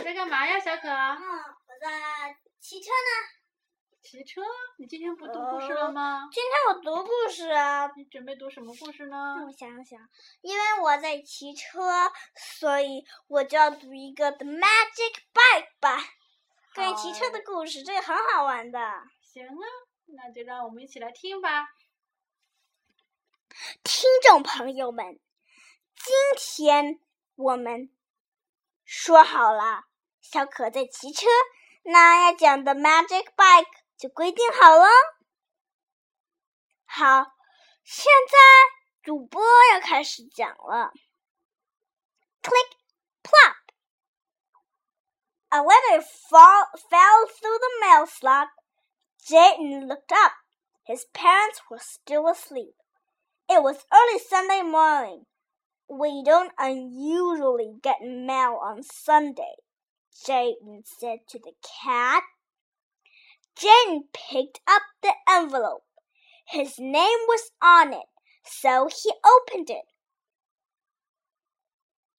你在干嘛呀，小可？嗯，我在骑车呢。骑车？你今天不读故事了吗？今天我读故事啊。你准备读什么故事呢？让我想想，因为我在骑车，所以我就要读一个《The Magic Bike》吧。关于骑车的故事，这个很好玩的。行啊，那就让我们一起来听吧。听众朋友们，今天我们说好了，小可在骑车，那要讲的《Magic Bike》。就规定好了。好，现在主播要开始讲了。Click, plop. A letter fall, fell through the mail slot. Jayden looked up. His parents were still asleep. It was early Sunday morning. We don't unusually get mail on Sunday, Jayden said to the cat. Jane picked up the envelope. His name was on it, so he opened it.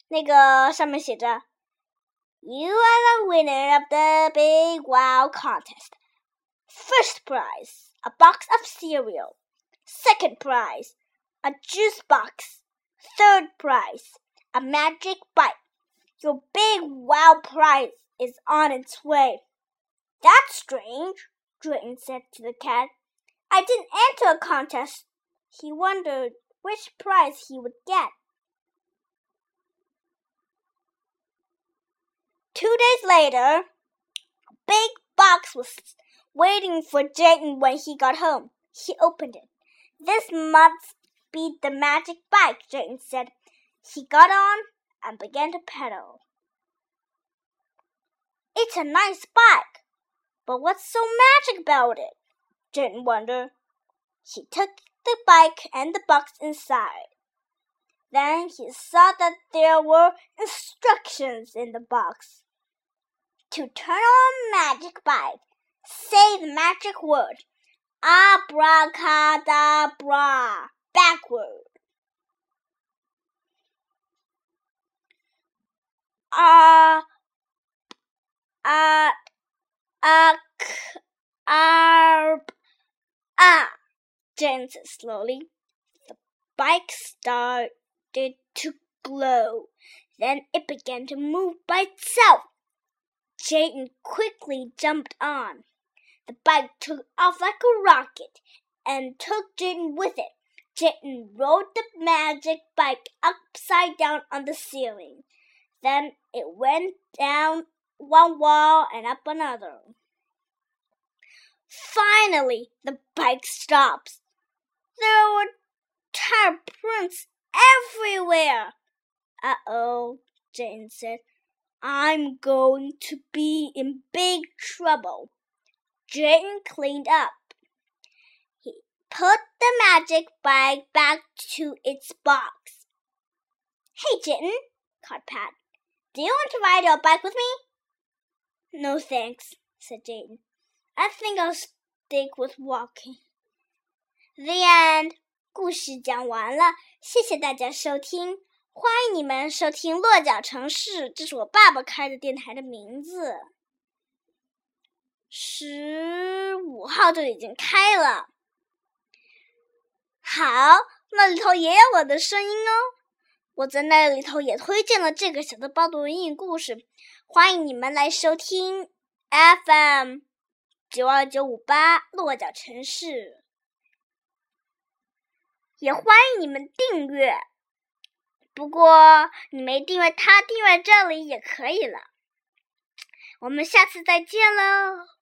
那个上面写着，You are the winner of the big wow contest. First prize, a box of cereal. Second prize, a juice box. Third prize, a magic bike. Your big wow prize is on its way. That's strange, Jayden said to the cat. I didn't enter a contest. He wondered which prize he would get. Two days later, a big box was waiting for Jayden when he got home. He opened it. This must be the magic bike, Jayden said. He got on and began to pedal. It's a nice bike, but what's so magic about it? Jayden wondered. He took the bike and the box inside. Then he saw that there were instructions in the box. To turn on magic bike, say the magic word abracadabra backward. Ah. Uh, arb, ah, Jane said slowly. The bike started to glow. Then it began to move by itself. Jayden quickly jumped on. The bike took off like a rocket and took Jayden with it. Jayden rode the magic bike upside down on the ceiling. Then it went down one wall and up another. Finally, the bike stops. There were tire prints everywhere. Uh oh, Jane said. I'm going to be in big trouble. Jane cleaned up. He put the magic bag back to its box. Hey, Jayden, called Pat. Do you want to ride your bike with me? No thanks, said Jayden. I think I'll stick with walking. The end. 故事讲完了，谢谢大家收听，欢迎你们收听落脚城市，这是我爸爸开的电台的名字。十五号就已经开了，好，那里头也有我的声音哦。 我在那里头也推荐了这个小的包读英语故事。欢迎你们来收听 FM 九二九五八落脚城市，也欢迎你们订阅。不过你没订阅，他订阅这里也可以了。我们下次再见喽。